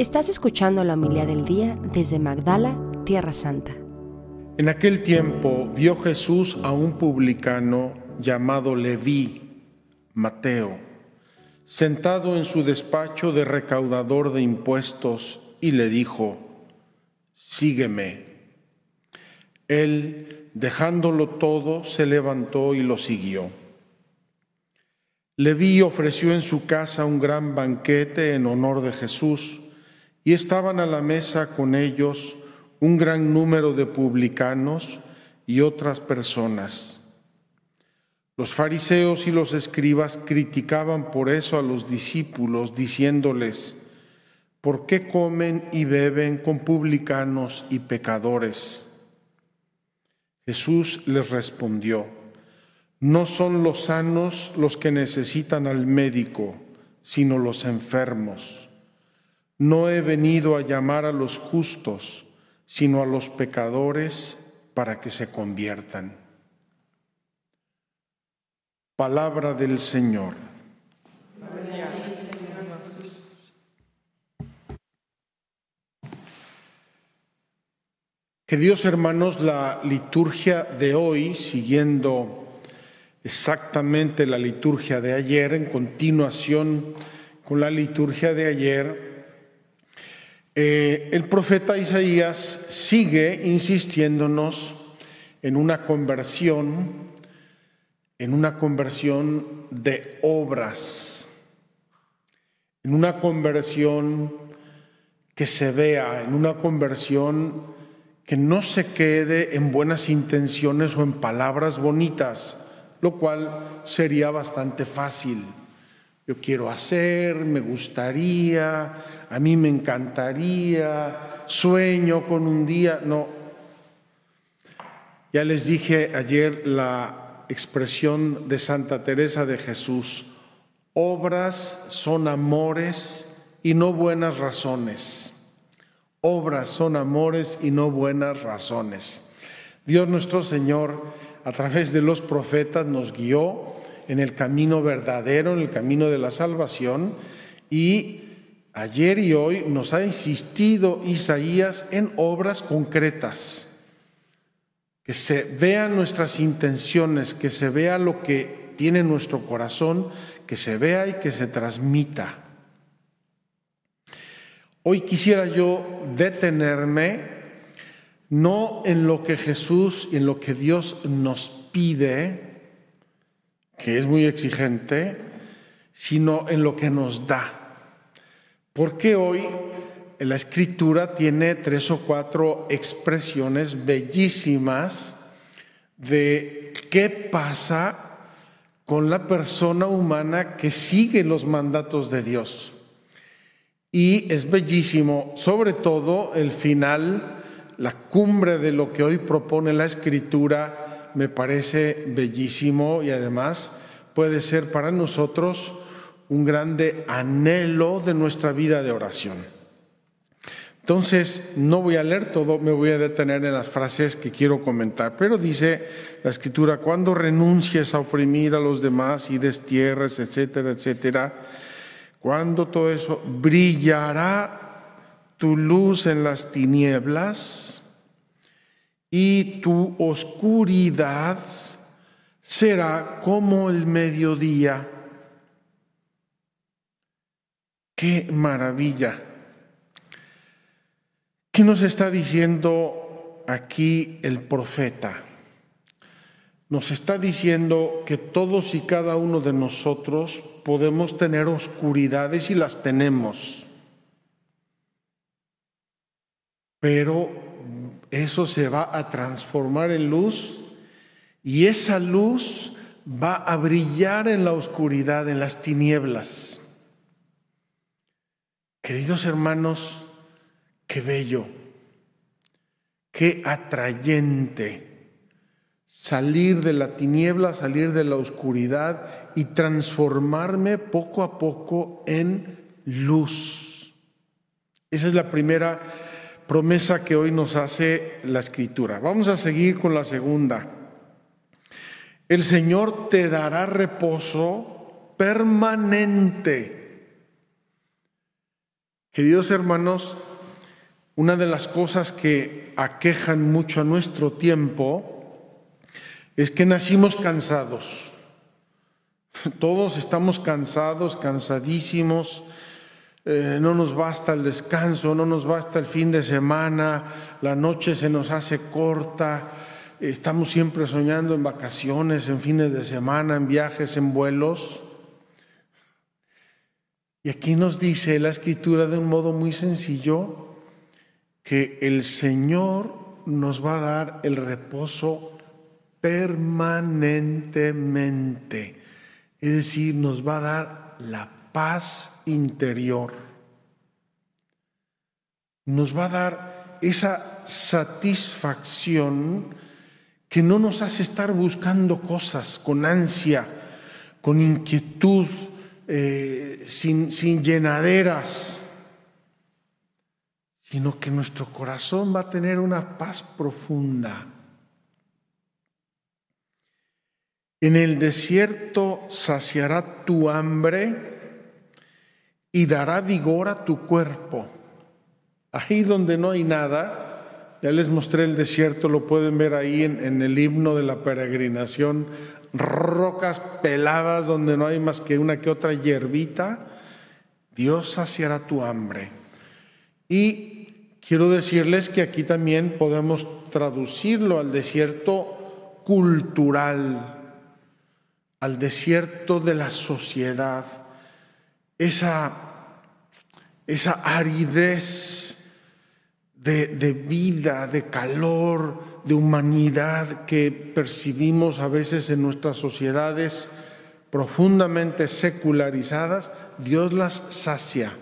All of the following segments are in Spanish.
Estás escuchando la humildad del día desde Magdala, Tierra Santa. En aquel tiempo vio Jesús a un publicano llamado Leví, Mateo, sentado en su despacho de recaudador de impuestos y le dijo, sígueme. Él, dejándolo todo, se levantó y lo siguió. Leví ofreció en su casa un gran banquete en honor de Jesús y estaban a la mesa con ellos un gran número de publicanos y otras personas. Los fariseos y los escribas criticaban por eso a los discípulos, diciéndoles, ¿por qué comen y beben con publicanos y pecadores? Jesús les respondió, no son los sanos los que necesitan al médico, sino los enfermos. No he venido a llamar a los justos, sino a los pecadores para que se conviertan. Palabra del Señor. Queridos hermanos, la liturgia de hoy, siguiendo exactamente la liturgia de ayer, en continuación con la liturgia de ayer, eh, el profeta Isaías sigue insistiéndonos en una conversión, en una conversión de obras, en una conversión que se vea, en una conversión que no se quede en buenas intenciones o en palabras bonitas, lo cual sería bastante fácil yo quiero hacer, me gustaría, a mí me encantaría, sueño con un día, no. Ya les dije ayer la expresión de Santa Teresa de Jesús, obras son amores y no buenas razones. Obras son amores y no buenas razones. Dios nuestro Señor, a través de los profetas, nos guió en el camino verdadero, en el camino de la salvación. Y ayer y hoy nos ha insistido Isaías en obras concretas, que se vean nuestras intenciones, que se vea lo que tiene nuestro corazón, que se vea y que se transmita. Hoy quisiera yo detenerme no en lo que Jesús y en lo que Dios nos pide, que es muy exigente, sino en lo que nos da. Porque hoy la escritura tiene tres o cuatro expresiones bellísimas de qué pasa con la persona humana que sigue los mandatos de Dios. Y es bellísimo, sobre todo el final, la cumbre de lo que hoy propone la escritura me parece bellísimo y además puede ser para nosotros un grande anhelo de nuestra vida de oración. Entonces, no voy a leer todo, me voy a detener en las frases que quiero comentar, pero dice la escritura, cuando renuncies a oprimir a los demás y destierres, etcétera, etcétera, cuando todo eso brillará tu luz en las tinieblas, y tu oscuridad será como el mediodía. Qué maravilla. ¿Qué nos está diciendo aquí el profeta? Nos está diciendo que todos y cada uno de nosotros podemos tener oscuridades y las tenemos. Pero eso se va a transformar en luz y esa luz va a brillar en la oscuridad, en las tinieblas. Queridos hermanos, qué bello, qué atrayente salir de la tiniebla, salir de la oscuridad y transformarme poco a poco en luz. Esa es la primera promesa que hoy nos hace la escritura. Vamos a seguir con la segunda. El Señor te dará reposo permanente. Queridos hermanos, una de las cosas que aquejan mucho a nuestro tiempo es que nacimos cansados. Todos estamos cansados, cansadísimos. Eh, no nos basta el descanso, no nos basta el fin de semana, la noche se nos hace corta, estamos siempre soñando en vacaciones, en fines de semana, en viajes, en vuelos. Y aquí nos dice la escritura de un modo muy sencillo que el Señor nos va a dar el reposo permanentemente. Es decir, nos va a dar la paz interior. Nos va a dar esa satisfacción que no nos hace estar buscando cosas con ansia, con inquietud, eh, sin, sin llenaderas, sino que nuestro corazón va a tener una paz profunda. En el desierto saciará tu hambre y dará vigor a tu cuerpo. Ahí donde no hay nada, ya les mostré el desierto, lo pueden ver ahí en, en el himno de la peregrinación rocas peladas donde no hay más que una que otra hierbita, Dios saciará tu hambre. Y quiero decirles que aquí también podemos traducirlo al desierto cultural, al desierto de la sociedad, esa, esa aridez de, de vida, de calor, de humanidad que percibimos a veces en nuestras sociedades profundamente secularizadas, Dios las sacia.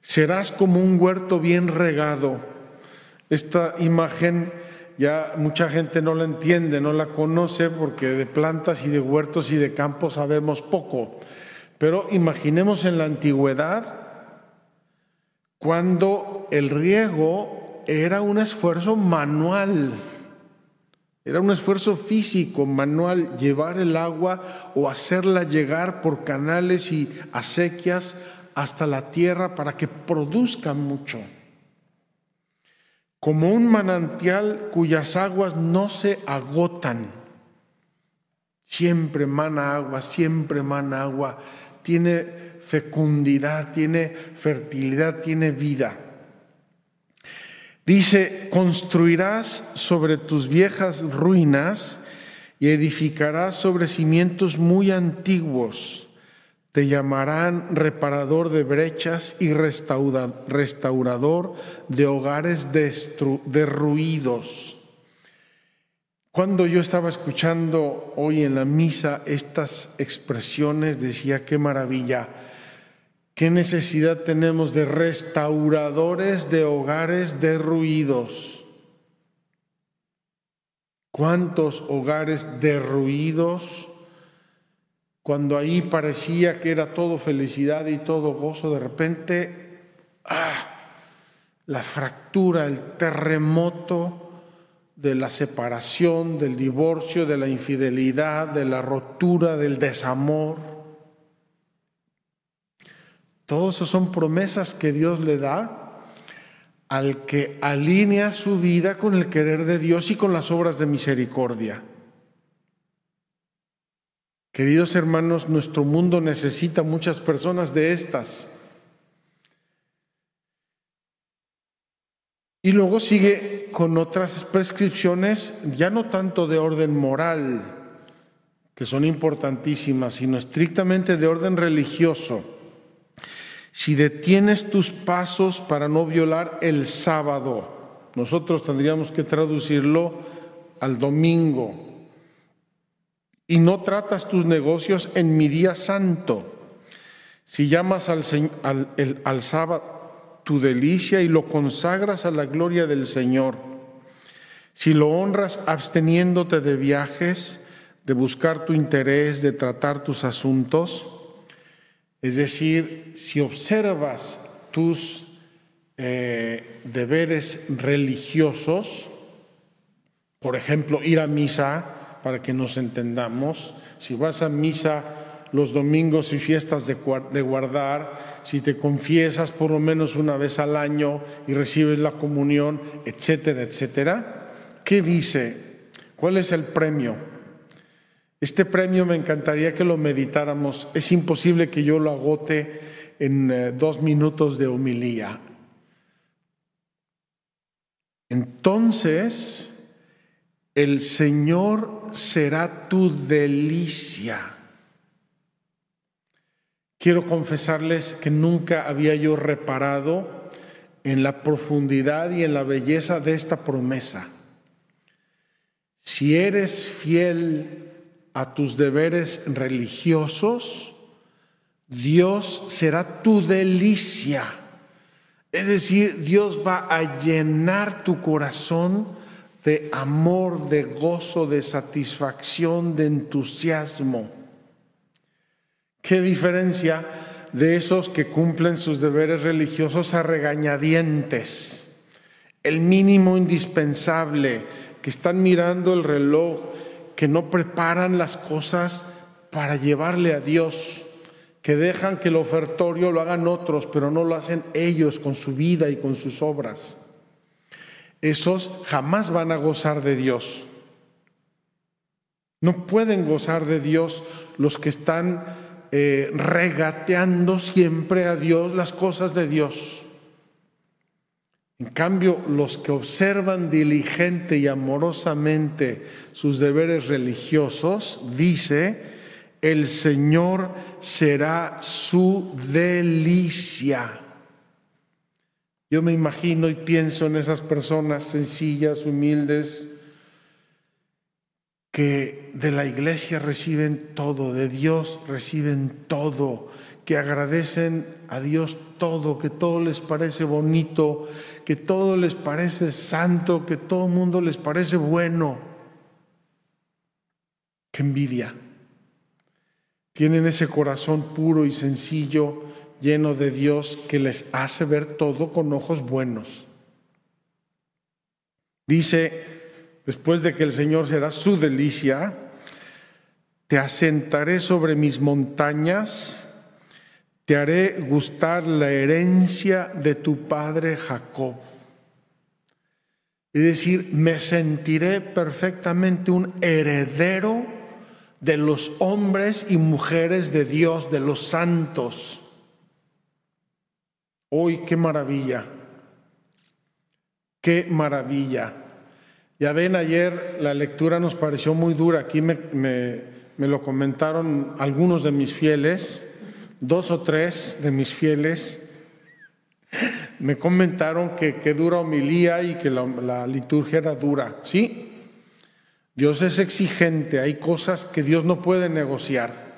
Serás como un huerto bien regado. Esta imagen ya mucha gente no la entiende, no la conoce porque de plantas y de huertos y de campos sabemos poco. Pero imaginemos en la antigüedad cuando el riego era un esfuerzo manual, era un esfuerzo físico, manual, llevar el agua o hacerla llegar por canales y acequias hasta la tierra para que produzca mucho. Como un manantial cuyas aguas no se agotan. Siempre mana agua, siempre mana agua. Tiene fecundidad, tiene fertilidad, tiene vida. Dice, construirás sobre tus viejas ruinas y edificarás sobre cimientos muy antiguos. Te llamarán reparador de brechas y restaurador de hogares derruidos. Cuando yo estaba escuchando hoy en la misa estas expresiones, decía, qué maravilla ¿Qué necesidad tenemos de restauradores de hogares derruidos? ¿Cuántos hogares derruidos? Cuando ahí parecía que era todo felicidad y todo gozo, de repente, ¡ah! la fractura, el terremoto de la separación, del divorcio, de la infidelidad, de la rotura, del desamor. Todos esos son promesas que Dios le da al que alinea su vida con el querer de Dios y con las obras de misericordia. Queridos hermanos, nuestro mundo necesita muchas personas de estas. Y luego sigue con otras prescripciones, ya no tanto de orden moral, que son importantísimas, sino estrictamente de orden religioso si detienes tus pasos para no violar el sábado, nosotros tendríamos que traducirlo al domingo, y no tratas tus negocios en mi día santo, si llamas al, al sábado tu delicia y lo consagras a la gloria del Señor, si lo honras absteniéndote de viajes, de buscar tu interés, de tratar tus asuntos, es decir, si observas tus eh, deberes religiosos, por ejemplo, ir a misa, para que nos entendamos, si vas a misa los domingos y fiestas de guardar, si te confiesas por lo menos una vez al año y recibes la comunión, etcétera, etcétera. ¿Qué dice? ¿Cuál es el premio? Este premio me encantaría que lo meditáramos. Es imposible que yo lo agote en eh, dos minutos de homilía. Entonces, el Señor será tu delicia. Quiero confesarles que nunca había yo reparado en la profundidad y en la belleza de esta promesa. Si eres fiel a tus deberes religiosos, Dios será tu delicia. Es decir, Dios va a llenar tu corazón de amor, de gozo, de satisfacción, de entusiasmo. ¿Qué diferencia de esos que cumplen sus deberes religiosos a regañadientes? El mínimo indispensable, que están mirando el reloj, que no preparan las cosas para llevarle a Dios, que dejan que el ofertorio lo hagan otros, pero no lo hacen ellos con su vida y con sus obras. Esos jamás van a gozar de Dios. No pueden gozar de Dios los que están eh, regateando siempre a Dios las cosas de Dios. En cambio, los que observan diligente y amorosamente sus deberes religiosos, dice, el Señor será su delicia. Yo me imagino y pienso en esas personas sencillas, humildes, que de la iglesia reciben todo, de Dios reciben todo, que agradecen a Dios todo, que todo les parece bonito, que todo les parece santo, que todo el mundo les parece bueno. Qué envidia. Tienen ese corazón puro y sencillo, lleno de Dios, que les hace ver todo con ojos buenos. Dice después de que el Señor será su delicia, te asentaré sobre mis montañas, te haré gustar la herencia de tu padre Jacob. Es decir, me sentiré perfectamente un heredero de los hombres y mujeres de Dios, de los santos. Hoy, qué maravilla, qué maravilla. Ya ven, ayer la lectura nos pareció muy dura. Aquí me, lo comentaron algunos de mis fieles, dos o tres de mis fieles. Me comentaron que, que dura homilía y que la liturgia era dura. Sí, Dios es exigente, hay cosas que Dios no puede negociar.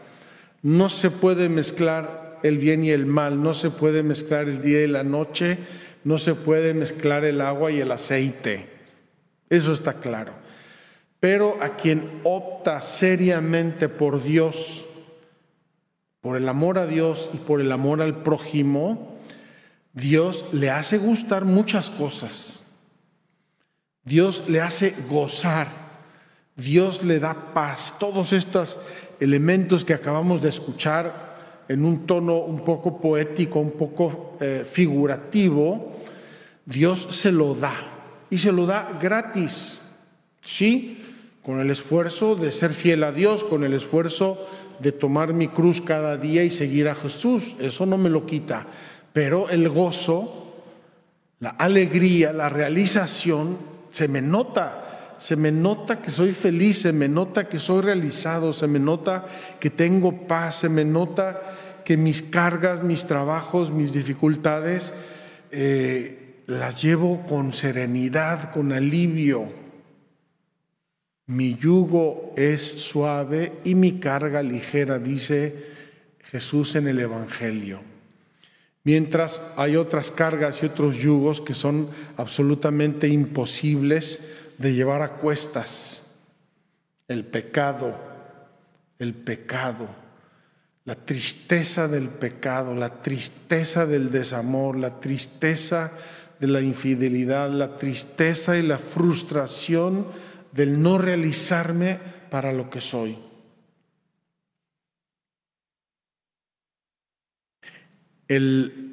No se puede mezclar el bien y el mal, no se puede mezclar el día y la noche, no se puede mezclar el agua y el aceite. Eso está claro. Pero a quien opta seriamente por Dios, por el amor a Dios y por el amor al prójimo, Dios le hace gustar muchas cosas. Dios le hace gozar. Dios le da paz. Todos estos elementos que acabamos de escuchar en un tono un poco poético, un poco eh, figurativo, Dios se lo da y se lo da gratis. Sí, con el esfuerzo de ser fiel a Dios, con el esfuerzo de tomar mi cruz cada día y seguir a Jesús. Eso no me lo quita. Pero el gozo, la alegría, la realización, se me nota. Se me nota que soy feliz, se me nota que soy realizado, se me nota que tengo paz, se me nota que mis cargas, mis trabajos, mis dificultades eh, las llevo con serenidad, con alivio. Mi yugo es suave y mi carga ligera, dice Jesús en el Evangelio. Mientras hay otras cargas y otros yugos que son absolutamente imposibles de llevar a cuestas el pecado, el pecado, la tristeza del pecado, la tristeza del desamor, la tristeza de la infidelidad, la tristeza y la frustración del no realizarme para lo que soy. El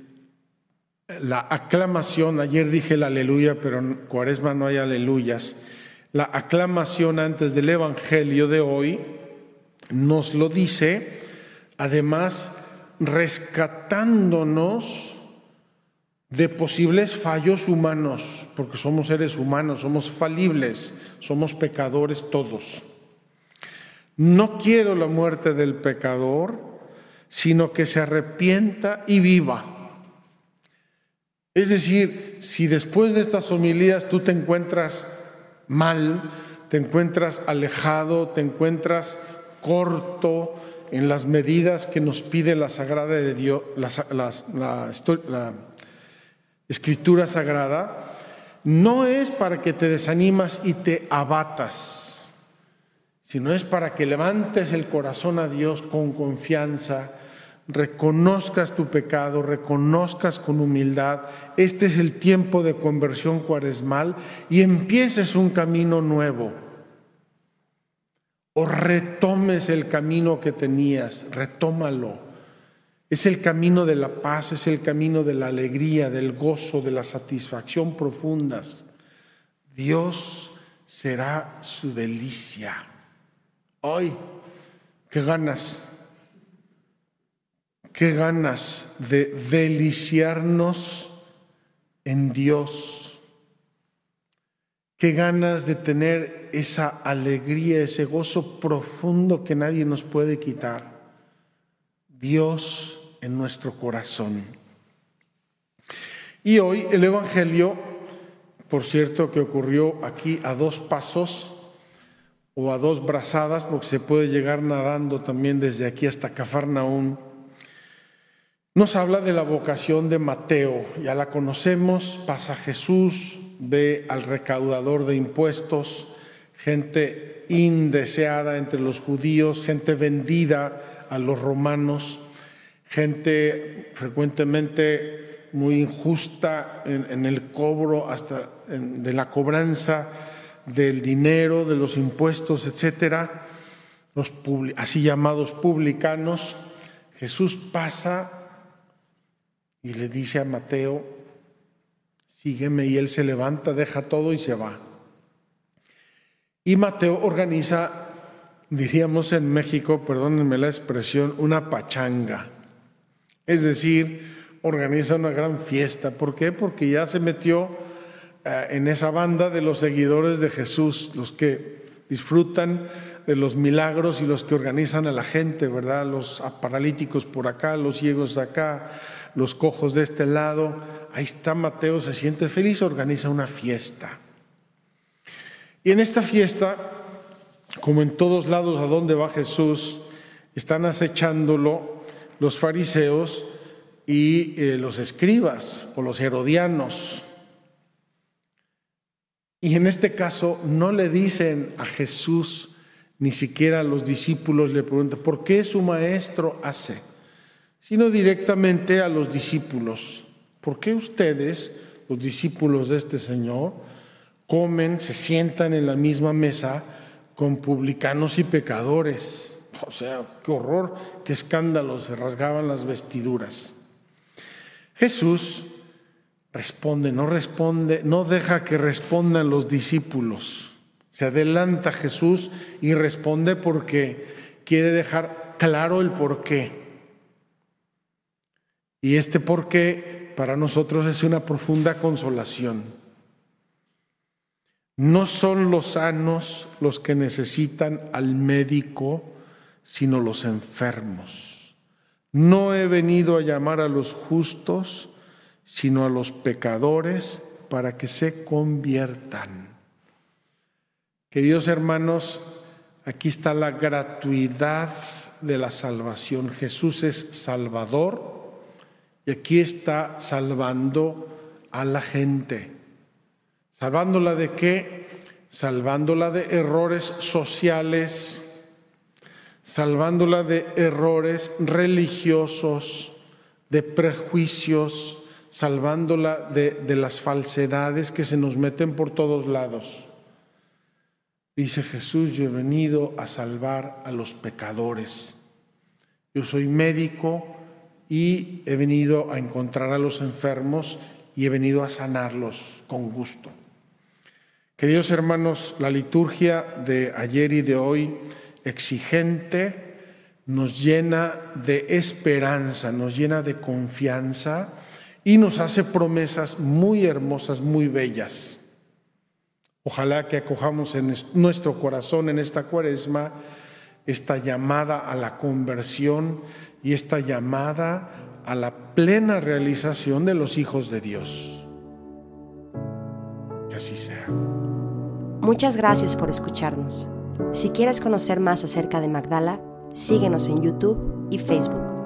la aclamación, ayer dije el aleluya, pero en cuaresma no hay aleluyas, la aclamación antes del Evangelio de hoy nos lo dice, además rescatándonos de posibles fallos humanos, porque somos seres humanos, somos falibles, somos pecadores todos. No quiero la muerte del pecador, sino que se arrepienta y viva. Es decir, si después de estas homilías tú te encuentras mal, te encuentras alejado, te encuentras corto en las medidas que nos pide la Sagrada de Dios, la, Escritura Sagrada, no es para que te desanimas y te abatas, sino es para que levantes el corazón a Dios con confianza reconozcas tu pecado, reconozcas con humildad, este es el tiempo de conversión cuaresmal y empieces un camino nuevo. O retomes el camino que tenías, retómalo. Es el camino de la paz, es el camino de la alegría, del gozo, de la satisfacción profundas. Dios será su delicia. Hoy, qué ganas Qué ganas de deliciarnos en Dios. Qué ganas de tener esa alegría, ese gozo profundo que nadie nos puede quitar. Dios en nuestro corazón. Y hoy el Evangelio, por cierto, que ocurrió aquí a dos pasos o a dos brazadas, porque se puede llegar nadando también desde aquí hasta Cafarnaún nos habla de la vocación de Mateo, ya la conocemos, pasa Jesús, ve al recaudador de impuestos, gente indeseada entre los judíos, gente vendida a los romanos, gente frecuentemente muy injusta en, el cobro hasta de la cobranza del dinero, de los impuestos, etcétera, los así llamados publicanos. Jesús pasa y le dice a Mateo, sígueme y él se levanta, deja todo y se va. Y Mateo organiza, diríamos en México, perdónenme la expresión, una pachanga. Es decir, organiza una gran fiesta. ¿Por qué? Porque ya se metió eh, en esa banda de los seguidores de Jesús, los que disfrutan de los milagros y los que organizan a la gente, ¿verdad? Los paralíticos por acá, los ciegos acá, los cojos de este lado. Ahí está Mateo, se siente feliz, organiza una fiesta. Y en esta fiesta, como en todos lados a donde va Jesús, están acechándolo los fariseos y eh, los escribas o los herodianos. Y en este caso no le dicen a Jesús, ni siquiera a los discípulos le preguntan, ¿por qué su maestro hace? Sino directamente a los discípulos. ¿Por qué ustedes, los discípulos de este Señor, comen, se sientan en la misma mesa con publicanos y pecadores? O sea, qué horror, qué escándalo, se rasgaban las vestiduras. Jesús responde, no responde, no deja que respondan los discípulos. Se adelanta Jesús y responde porque quiere dejar claro el por qué. Y este por qué para nosotros es una profunda consolación. No son los sanos los que necesitan al médico, sino los enfermos. No he venido a llamar a los justos, sino a los pecadores para que se conviertan. Queridos hermanos, aquí está la gratuidad de la salvación. Jesús es Salvador y aquí está salvando a la gente. ¿Salvándola de qué? Salvándola de errores sociales, salvándola de errores religiosos, de prejuicios, salvándola de, las falsedades que se nos meten por todos lados. Dice Jesús, yo he venido a salvar a los pecadores. Yo soy médico y he venido a encontrar a los enfermos y he venido a sanarlos con gusto. Queridos hermanos, la liturgia de ayer y de hoy, exigente, nos llena de esperanza, nos llena de confianza y nos hace promesas muy hermosas, muy bellas. Ojalá que acojamos en nuestro corazón en esta cuaresma esta llamada a la conversión y esta llamada a la plena realización de los hijos de Dios. Que así sea. Muchas gracias por escucharnos. Si quieres conocer más acerca de Magdala, síguenos en YouTube y Facebook.